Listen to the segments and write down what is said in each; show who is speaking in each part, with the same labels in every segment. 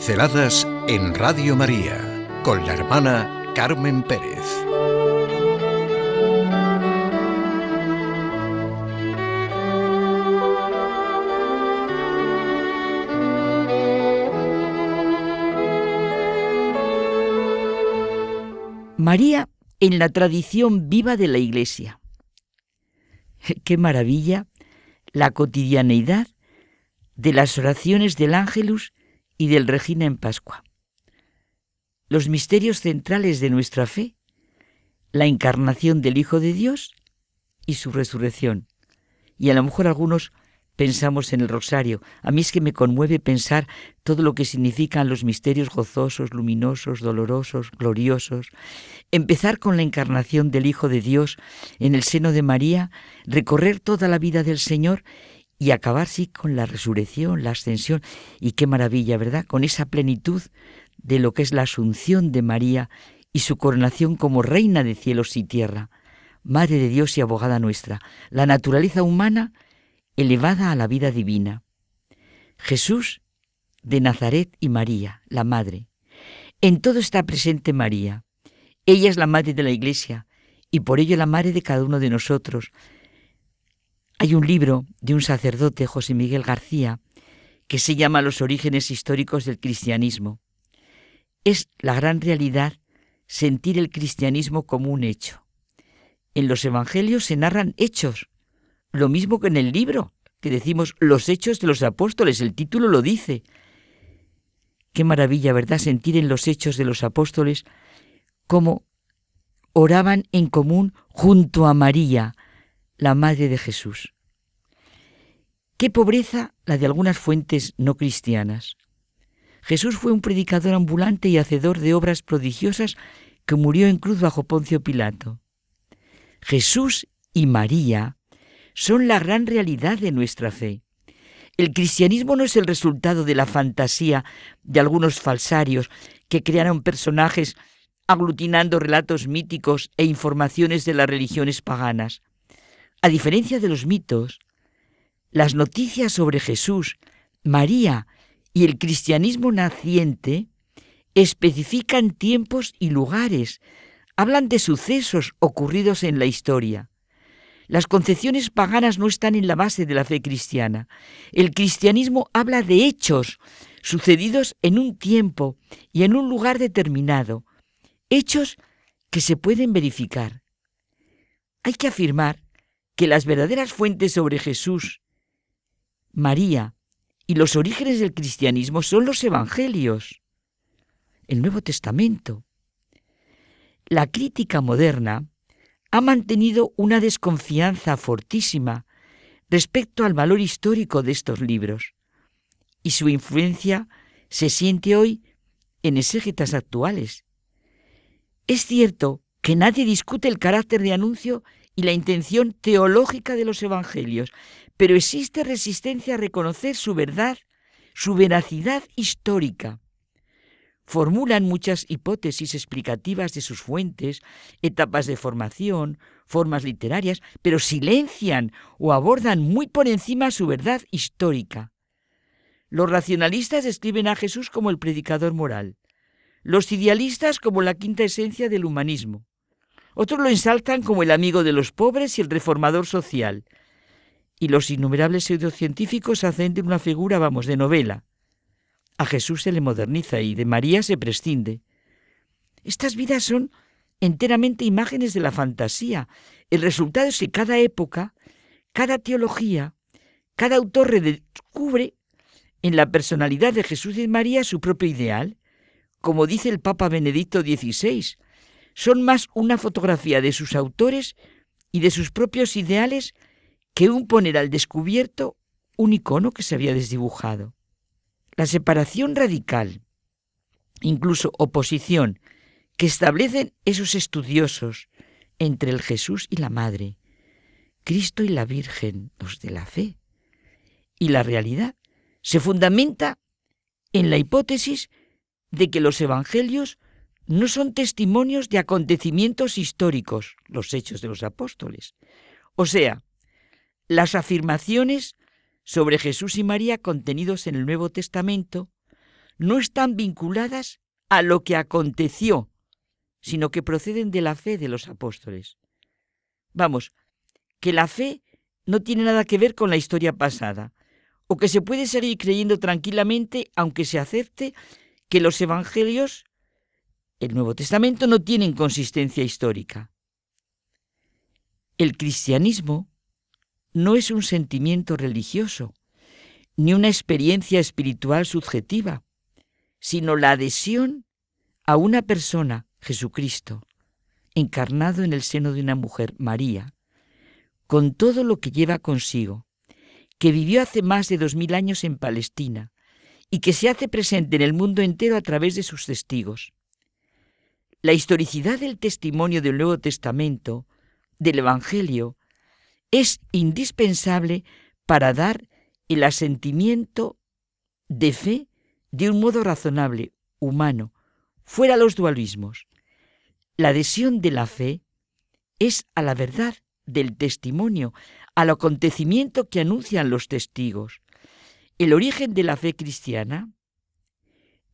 Speaker 1: Pinceladas en Radio María con la hermana Carmen Pérez.
Speaker 2: María en la tradición viva de la Iglesia. Qué maravilla la cotidianeidad de las oraciones del Ángelus y del Regina en Pascua. Los misterios centrales de nuestra fe, la encarnación del Hijo de Dios y su resurrección. Y a lo mejor algunos pensamos en el rosario. A mí es que me conmueve pensar todo lo que significan los misterios gozosos, luminosos, dolorosos, gloriosos. Empezar con la encarnación del Hijo de Dios en el seno de María, recorrer toda la vida del Señor y acabar sí con la resurrección, la ascensión y qué maravilla, ¿verdad? Con esa plenitud de lo que es la asunción de María y su coronación como reina de cielos y tierra, Madre de Dios y abogada nuestra, la naturaleza humana elevada a la vida divina. Jesús de Nazaret y María, la Madre. En todo está presente María. Ella es la Madre de la Iglesia y por ello la Madre de cada uno de nosotros, hay un libro de un sacerdote, José Miguel García, que se llama Los orígenes históricos del cristianismo. Es la gran realidad sentir el cristianismo como un hecho. En los evangelios se narran hechos, lo mismo que en el libro, que decimos los hechos de los apóstoles, el título lo dice. Qué maravilla, ¿verdad? Sentir en los hechos de los apóstoles cómo oraban en común junto a María, la Madre de Jesús. Qué pobreza la de algunas fuentes no cristianas. Jesús fue un predicador ambulante y hacedor de obras prodigiosas que murió en cruz bajo Poncio Pilato. Jesús y María son la gran realidad de nuestra fe. El cristianismo no es el resultado de la fantasía de algunos falsarios que crearon personajes aglutinando relatos míticos e informaciones de las religiones paganas. A diferencia de los mitos, las noticias sobre Jesús, María y el cristianismo naciente especifican tiempos y lugares, hablan de sucesos ocurridos en la historia. Las concepciones paganas no están en la base de la fe cristiana. El cristianismo habla de hechos sucedidos en un tiempo y en un lugar determinado, hechos que se pueden verificar. Hay que afirmar que las verdaderas fuentes sobre Jesús, María y los orígenes del cristianismo son los evangelios, el Nuevo Testamento. La crítica moderna ha mantenido una desconfianza fortísima respecto al valor histórico de estos libros, y su influencia se siente hoy en exégetas actuales. Es cierto que nadie discute el carácter de anuncio y la intención teológica de los evangelios, pero existe resistencia a reconocer su verdad, su veracidad histórica. Formulan muchas hipótesis explicativas de sus fuentes, etapas de formación, formas literarias, pero silencian o abordan muy por encima su verdad histórica. Los racionalistas describen a Jesús como el predicador moral, los idealistas como la quinta esencia del humanismo, otros lo ensaltan como el amigo de los pobres y el reformador social. Y los innumerables pseudocientíficos hacen de una figura, vamos, de novela. A Jesús se le moderniza y de María se prescinde. Estas vidas son enteramente imágenes de la fantasía. El resultado es que cada época, cada teología, cada autor redescubre en la personalidad de Jesús y María su propio ideal, como dice el Papa Benedicto XVI, son más una fotografía de sus autores y de sus propios ideales que un poner al descubierto un icono que se había desdibujado. La separación radical, incluso oposición, que establecen esos estudiosos entre el Jesús y la Madre, Cristo y la Virgen, los de la fe, y la realidad, se fundamenta en la hipótesis de que los evangelios no son testimonios de acontecimientos históricos, los hechos de los apóstoles. O sea, las afirmaciones sobre Jesús y María contenidos en el Nuevo Testamento no están vinculadas a lo que aconteció, sino que proceden de la fe de los apóstoles. Vamos, que la fe no tiene nada que ver con la historia pasada, o que se puede seguir creyendo tranquilamente aunque se acepte que los evangelios, el Nuevo Testamento, no tienen consistencia histórica. El cristianismo no es un sentimiento religioso, ni una experiencia espiritual subjetiva, sino la adhesión a una persona, Jesucristo, encarnado en el seno de una mujer, María, con todo lo que lleva consigo, que vivió hace más de dos mil años en Palestina y que se hace presente en el mundo entero a través de sus testigos. La historicidad del testimonio del Nuevo Testamento, del Evangelio, es indispensable para dar el asentimiento de fe de un modo razonable, humano, fuera los dualismos. La adhesión de la fe es a la verdad del testimonio, al acontecimiento que anuncian los testigos. El origen de la fe cristiana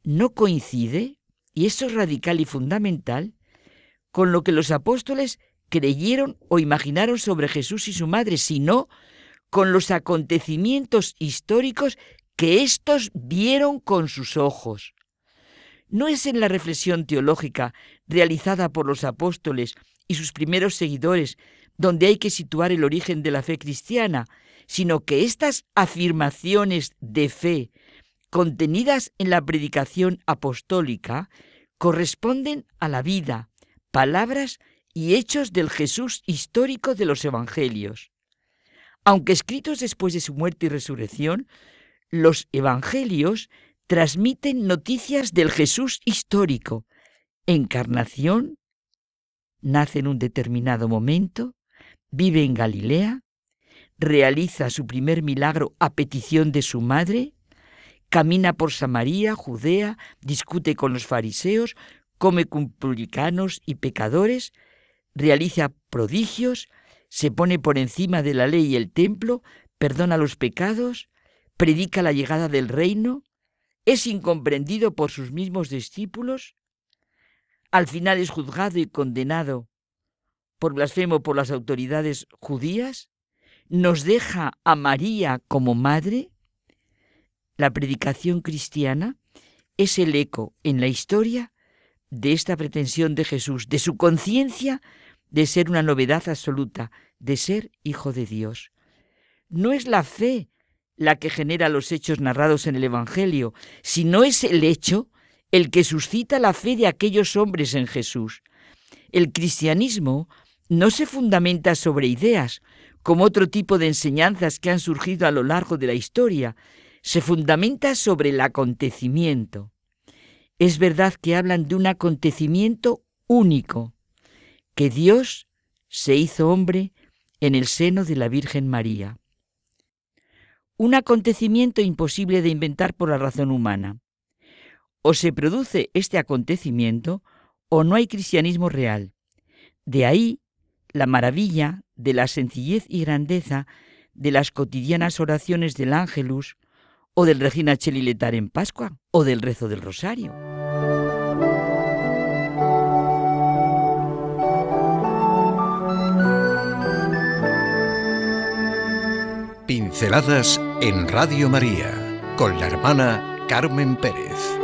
Speaker 2: no coincide, y eso es radical y fundamental, con lo que los apóstoles creyeron o imaginaron sobre Jesús y su madre, sino con los acontecimientos históricos que éstos vieron con sus ojos. No es en la reflexión teológica realizada por los apóstoles y sus primeros seguidores donde hay que situar el origen de la fe cristiana, sino que estas afirmaciones de fe contenidas en la predicación apostólica corresponden a la vida, palabras y hechos del Jesús histórico de los Evangelios. Aunque escritos después de su muerte y resurrección, los Evangelios transmiten noticias del Jesús histórico, encarnación, nace en un determinado momento, vive en Galilea, realiza su primer milagro a petición de su madre, camina por Samaria, Judea, discute con los fariseos, come con publicanos y pecadores, realiza prodigios, se pone por encima de la ley y el templo, perdona los pecados, predica la llegada del reino, es incomprendido por sus mismos discípulos, al final es juzgado y condenado por blasfemo por las autoridades judías, nos deja a María como madre, la predicación cristiana es el eco en la historia de esta pretensión de Jesús, de su conciencia de ser una novedad absoluta, de ser hijo de Dios. No es la fe la que genera los hechos narrados en el Evangelio, sino es el hecho el que suscita la fe de aquellos hombres en Jesús. El cristianismo no se fundamenta sobre ideas, como otro tipo de enseñanzas que han surgido a lo largo de la historia, se fundamenta sobre el acontecimiento. Es verdad que hablan de un acontecimiento único, que Dios se hizo hombre en el seno de la Virgen María. Un acontecimiento imposible de inventar por la razón humana. O se produce este acontecimiento o no hay cristianismo real. De ahí la maravilla de la sencillez y grandeza de las cotidianas oraciones del Ángelus o del Regina Cheliletar en Pascua o del rezo del Rosario.
Speaker 1: Pinceladas en Radio María con la hermana Carmen Pérez.